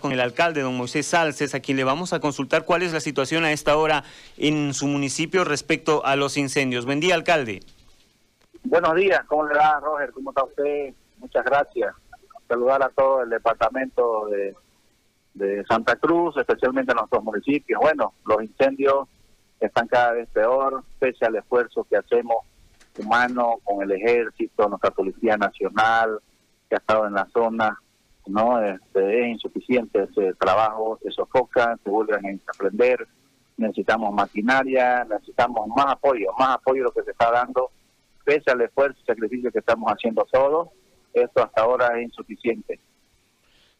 con el alcalde, don Moisés Salces, a quien le vamos a consultar cuál es la situación a esta hora en su municipio respecto a los incendios. Buen día, alcalde. Buenos días, ¿cómo le va, Roger? ¿Cómo está usted? Muchas gracias. Saludar a todo el departamento de, Santa Cruz, especialmente a nuestros municipios. Bueno, los incendios están cada vez peor, pese al esfuerzo que hacemos humano con el ejército, nuestra Policía Nacional, que ha estado en la zona no este, es insuficiente ese trabajo, se sofoca, se vuelven a aprender, necesitamos maquinaria, necesitamos más apoyo, más apoyo de lo que se está dando, pese al esfuerzo y sacrificio que estamos haciendo todos, esto hasta ahora es insuficiente.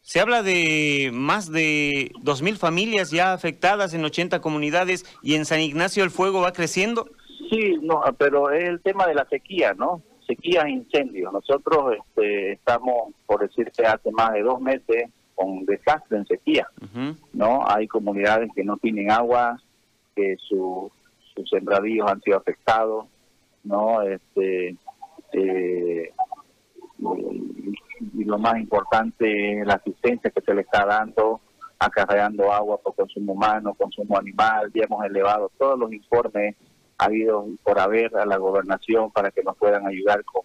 Se habla de más de 2.000 familias ya afectadas en 80 comunidades y en San Ignacio el fuego va creciendo. Sí, no, pero es el tema de la sequía, ¿no? Sequías e incendios. Nosotros este, estamos, por decirte, hace más de dos meses con desastre en sequía, ¿no? Hay comunidades que no tienen agua, que sus sembradíos han sido afectados, ¿no? Este, eh, y, lo más importante es la asistencia que se le está dando, acarreando agua por consumo humano, consumo animal, ya hemos elevado todos los informes ha habido por haber a la gobernación para que nos puedan ayudar con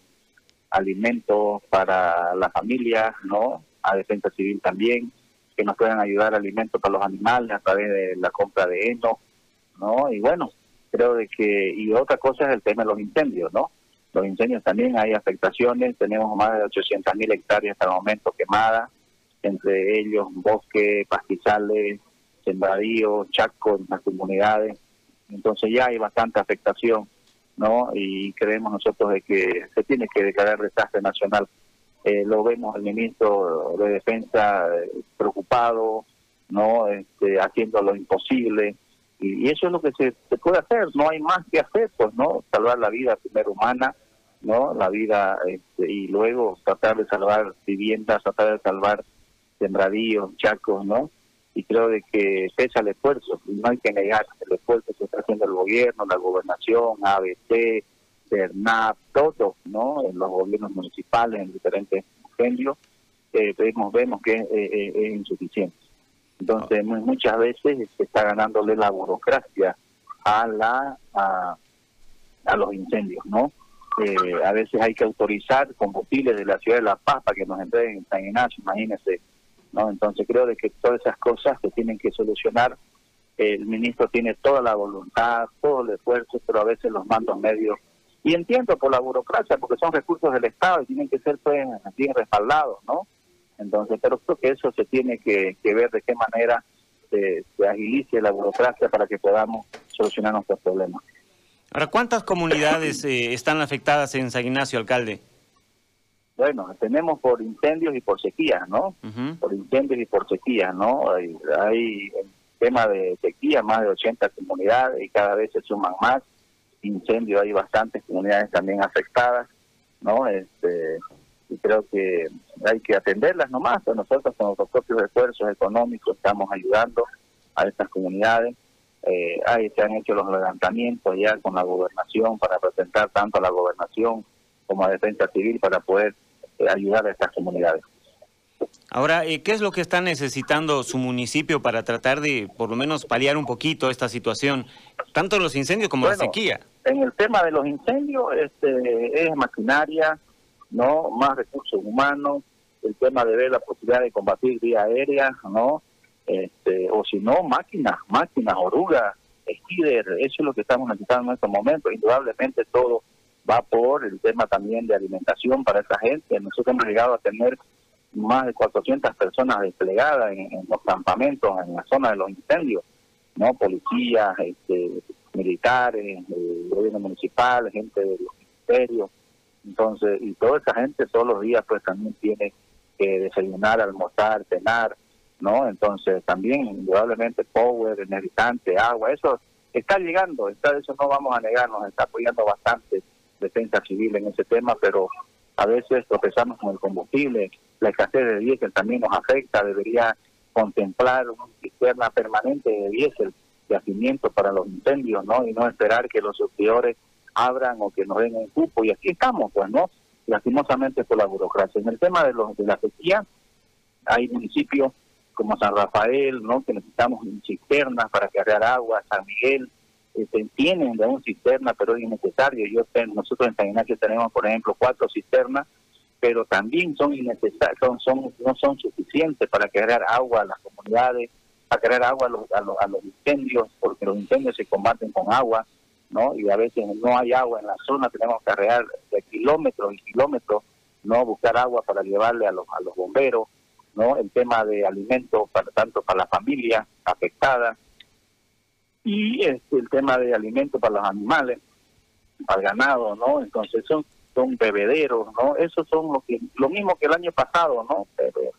alimentos para las familias, ¿no? A Defensa Civil también, que nos puedan ayudar alimentos para los animales a través de la compra de heno, ¿no? Y bueno, creo de que, y otra cosa es el tema de los incendios, ¿no? Los incendios también hay afectaciones, tenemos más de 800 mil hectáreas hasta el momento quemadas, entre ellos bosque, pastizales, sembradíos, chacos las comunidades, entonces ya hay bastante afectación, ¿no? Y creemos nosotros de que se tiene que declarar desastre nacional. Eh, lo vemos el ministro de Defensa eh, preocupado, ¿no? Este, haciendo lo imposible. Y, eso es lo que se, puede hacer, no hay más que hacer, pues, ¿no? Salvar la vida primero humana, ¿no? La vida, este, y luego tratar de salvar viviendas, tratar de salvar sembradíos, chacos, ¿no? Y creo de que pesa el esfuerzo, y no hay que negar el esfuerzo que está haciendo el gobierno, la gobernación, ABC, CERNAP, todos, ¿no? En los gobiernos municipales, en diferentes incendios, eh, vemos, vemos que eh, es insuficiente. Entonces, muchas veces se está ganándole la burocracia a la a, los incendios, ¿no? Eh, a veces hay que autorizar combustibles de la ciudad de La Paz para que nos entreguen en San Ignacio, imagínense ¿no? Entonces creo de que todas esas cosas se tienen que solucionar. El ministro tiene toda la voluntad, todo el esfuerzo, pero a veces los mandos medios. Y entiendo por la burocracia, porque son recursos del Estado y tienen que ser pues, bien respaldados, ¿no? Entonces, pero creo que eso se tiene que, ver de qué manera se, agilice la burocracia para que podamos solucionar nuestros problemas. Ahora, ¿cuántas comunidades eh, están afectadas en San Ignacio, alcalde? Bueno, tenemos por incendios y por sequías, ¿no? Por incendios y por sequías, ¿no? Hay, hay tema de sequía, más de 80 comunidades y cada vez se suman más. Incendios, hay bastantes comunidades también afectadas, ¿no? Este, y creo que hay que atenderlas nomás. Nosotros con nuestros propios esfuerzos económicos estamos ayudando a estas comunidades. Eh, ahí se han hecho los levantamientos ya con la gobernación para presentar tanto a la gobernación como a Defensa Civil para poder ayudar a estas comunidades. Ahora, eh, ¿qué es lo que está necesitando su municipio para tratar de, por lo menos, paliar un poquito esta situación, tanto los incendios como la sequía? En el tema de los incendios, este, es maquinaria, no, más recursos humanos, el tema de ver la posibilidad de combatir vía aérea, no, este, o si no, máquinas, máquinas, orugas, skidder, eso es lo que estamos necesitando en estos momentos. Indudablemente todo va por el tema también de alimentación para esa gente. Nosotros hemos llegado a tener más de 400 personas desplegadas en, los campamentos, en la zona de los incendios, ¿no? Policías, este, militares, el gobierno municipal, gente de los ministerios. Entonces, y toda esa gente todos los días pues también tiene que desayunar, almorzar, cenar, ¿no? Entonces también indudablemente power, energizante, agua, eso está llegando, está, eso no vamos a negar, nos está apoyando bastante defensa civil en ese tema, pero a veces tropezamos con el combustible, la escasez de diésel también nos afecta, debería contemplar una cisterna permanente de diésel de hacimiento para los incendios, ¿no? Y no esperar que los surtidores abran o que nos den un cupo. Y aquí estamos, pues, ¿no? Lastimosamente por la burocracia. En el tema de, los, de la sequía, hay municipios como San Rafael, ¿no? que necesitamos cisternas para cargar agua, San Miguel, este, tienen de un cisterna, pero es innecesario. Yo, nosotros en San Ignacio tenemos, por ejemplo, cuatro cisternas, pero también son innecesarias, son, son, no son suficientes para cargar agua a las comunidades, para cargar agua a los, a los, a los incendios, porque los incendios se combaten con agua, ¿no? Y a veces no hay agua en la zona, tenemos que cargar de kilómetros y kilómetros, ¿no? Buscar agua para llevarle a los, a los bomberos, ¿no? El tema de alimentos, para, tanto para la familia afectada, y este, el tema de alimentos para los animales, para el ganado, ¿no? Entonces son, son bebederos, ¿no? Eso son lo, que, lo mismo que el año pasado, ¿no? Pero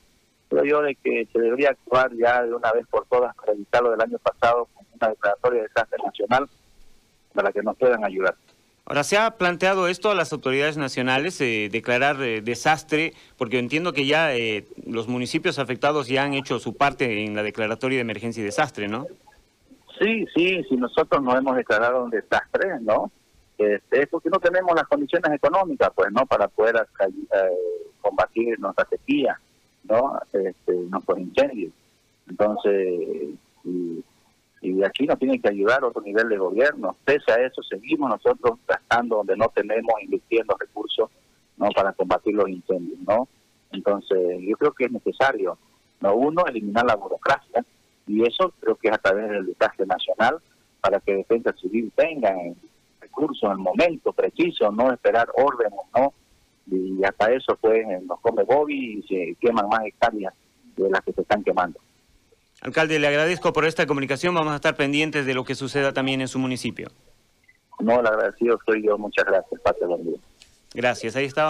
creo yo de que se debería actuar ya de una vez por todas para evitar lo del año pasado con una declaratoria de desastre nacional para que nos puedan ayudar. Ahora, ¿se ha planteado esto a las autoridades nacionales, eh, declarar eh, desastre? Porque entiendo que ya eh, los municipios afectados ya han hecho su parte en la declaratoria de emergencia y desastre, ¿no? Sí, sí, si nosotros no hemos declarado un desastre, ¿no? Este, es porque no tenemos las condiciones económicas, pues, ¿no? Para poder eh, combatir nuestra sequía, ¿no? Este, nuestros incendios. Entonces, y, y aquí nos tiene que ayudar otro nivel de gobierno. Pese a eso, seguimos nosotros gastando donde no tenemos, invirtiendo recursos, ¿no? Para combatir los incendios, ¿no? Entonces, yo creo que es necesario, ¿no? Uno, eliminar la burocracia, y eso creo que es a través del desastre nacional para que Defensa Civil tenga recursos en el momento preciso, no esperar órdenes, ¿no? Y hasta eso pues nos come Bobby y se queman más hectáreas de las que se están quemando. Alcalde, le agradezco por esta comunicación, vamos a estar pendientes de lo que suceda también en su municipio. No, el agradecido soy yo, muchas gracias, Pate, buen Gracias, ahí estaba.